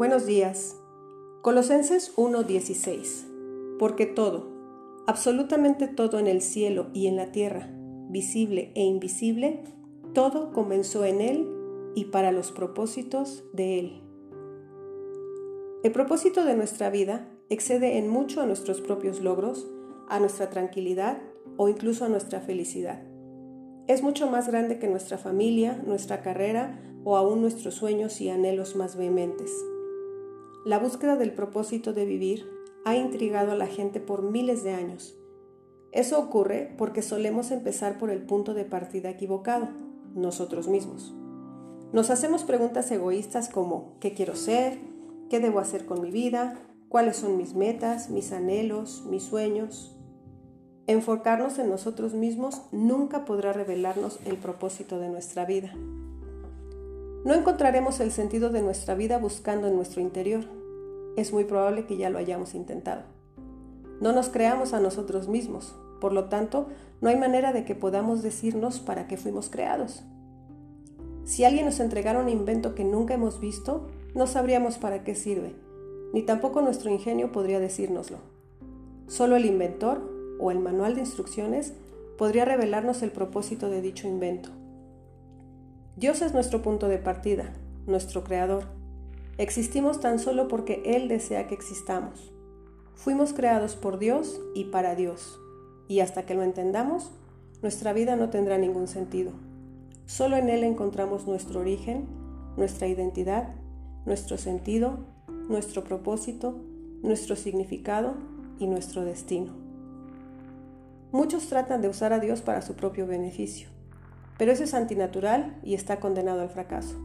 Buenos días. Colosenses 1:16. Porque todo, absolutamente todo en el cielo y en la tierra, visible e invisible, todo comenzó en Él y para los propósitos de Él. El propósito de nuestra vida excede en mucho a nuestros propios logros, a nuestra tranquilidad o incluso a nuestra felicidad. Es mucho más grande que nuestra familia, nuestra carrera o aún nuestros sueños y anhelos más vehementes. La búsqueda del propósito de vivir ha intrigado a la gente por miles de años. Eso ocurre porque solemos empezar por el punto de partida equivocado, nosotros mismos. Nos hacemos preguntas egoístas como ¿qué quiero ser? ¿Qué debo hacer con mi vida? ¿Cuáles son mis metas, mis anhelos, mis sueños? Enfocarnos en nosotros mismos nunca podrá revelarnos el propósito de nuestra vida. No encontraremos el sentido de nuestra vida buscando en nuestro interior. Es muy probable que ya lo hayamos intentado. No nos creamos a nosotros mismos, por lo tanto, no hay manera de que podamos decirnos para qué fuimos creados. Si alguien nos entregara un invento que nunca hemos visto, no sabríamos para qué sirve, ni tampoco nuestro ingenio podría decírnoslo. Solo el inventor o el manual de instrucciones podría revelarnos el propósito de dicho invento. Dios es nuestro punto de partida, nuestro creador. Existimos tan solo porque Él desea que existamos. Fuimos creados por Dios y para Dios. Y hasta que lo entendamos, nuestra vida no tendrá ningún sentido. Solo en Él encontramos nuestro origen, nuestra identidad, nuestro sentido, nuestro propósito, nuestro significado y nuestro destino. Muchos tratan de usar a Dios para su propio beneficio pero eso es antinatural y está condenado al fracaso.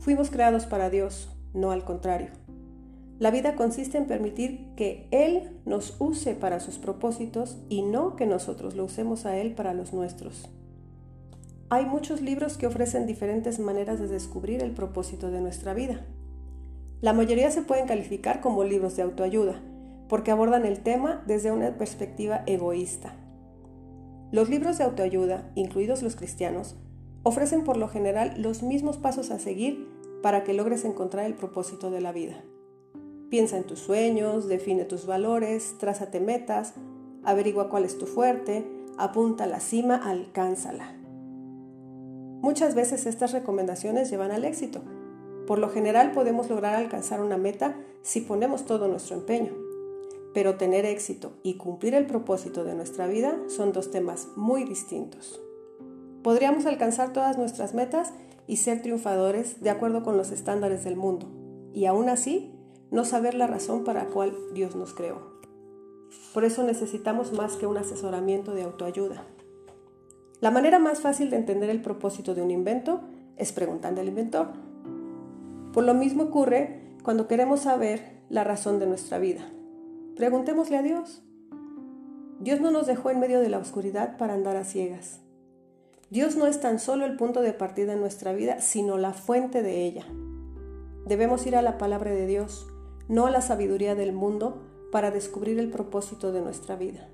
Fuimos creados para Dios, no al contrario. La vida consiste en permitir que Él nos use para sus propósitos y no que nosotros lo usemos a Él para los nuestros. Hay muchos libros que ofrecen diferentes maneras de descubrir el propósito de nuestra vida. La mayoría se pueden calificar como libros de autoayuda, porque abordan el tema desde una perspectiva egoísta. Los libros de autoayuda, incluidos los cristianos, ofrecen por lo general los mismos pasos a seguir para que logres encontrar el propósito de la vida. Piensa en tus sueños, define tus valores, trázate metas, averigua cuál es tu fuerte, apunta la cima, alcánzala. Muchas veces estas recomendaciones llevan al éxito. Por lo general podemos lograr alcanzar una meta si ponemos todo nuestro empeño. Pero tener éxito y cumplir el propósito de nuestra vida son dos temas muy distintos. Podríamos alcanzar todas nuestras metas y ser triunfadores de acuerdo con los estándares del mundo, y aún así no saber la razón para la cual Dios nos creó. Por eso necesitamos más que un asesoramiento de autoayuda. La manera más fácil de entender el propósito de un invento es preguntando al inventor. Por lo mismo ocurre cuando queremos saber la razón de nuestra vida. Preguntémosle a Dios. Dios no nos dejó en medio de la oscuridad para andar a ciegas. Dios no es tan solo el punto de partida en nuestra vida, sino la fuente de ella. Debemos ir a la palabra de Dios, no a la sabiduría del mundo, para descubrir el propósito de nuestra vida.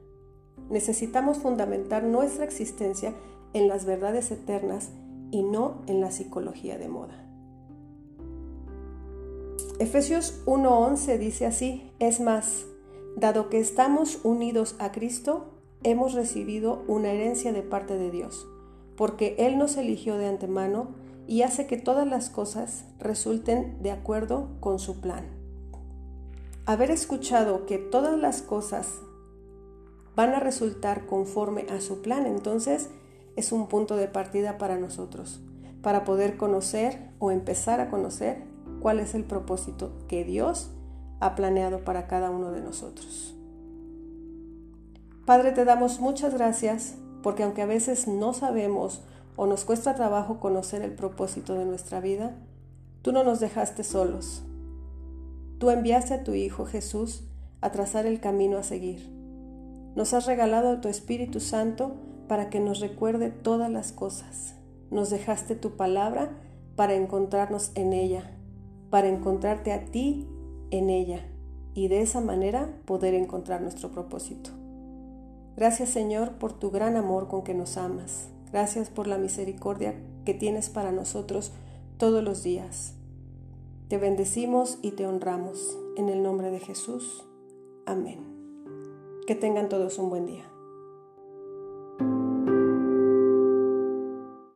Necesitamos fundamentar nuestra existencia en las verdades eternas y no en la psicología de moda. Efesios 1:11 dice así, es más, Dado que estamos unidos a Cristo, hemos recibido una herencia de parte de Dios, porque Él nos eligió de antemano y hace que todas las cosas resulten de acuerdo con su plan. Haber escuchado que todas las cosas van a resultar conforme a su plan, entonces es un punto de partida para nosotros, para poder conocer o empezar a conocer cuál es el propósito que Dios ha planeado para cada uno de nosotros. Padre, te damos muchas gracias porque aunque a veces no sabemos o nos cuesta trabajo conocer el propósito de nuestra vida, tú no nos dejaste solos. Tú enviaste a tu Hijo Jesús a trazar el camino a seguir. Nos has regalado tu Espíritu Santo para que nos recuerde todas las cosas. Nos dejaste tu palabra para encontrarnos en ella, para encontrarte a ti en ella y de esa manera poder encontrar nuestro propósito. Gracias Señor por tu gran amor con que nos amas. Gracias por la misericordia que tienes para nosotros todos los días. Te bendecimos y te honramos. En el nombre de Jesús. Amén. Que tengan todos un buen día.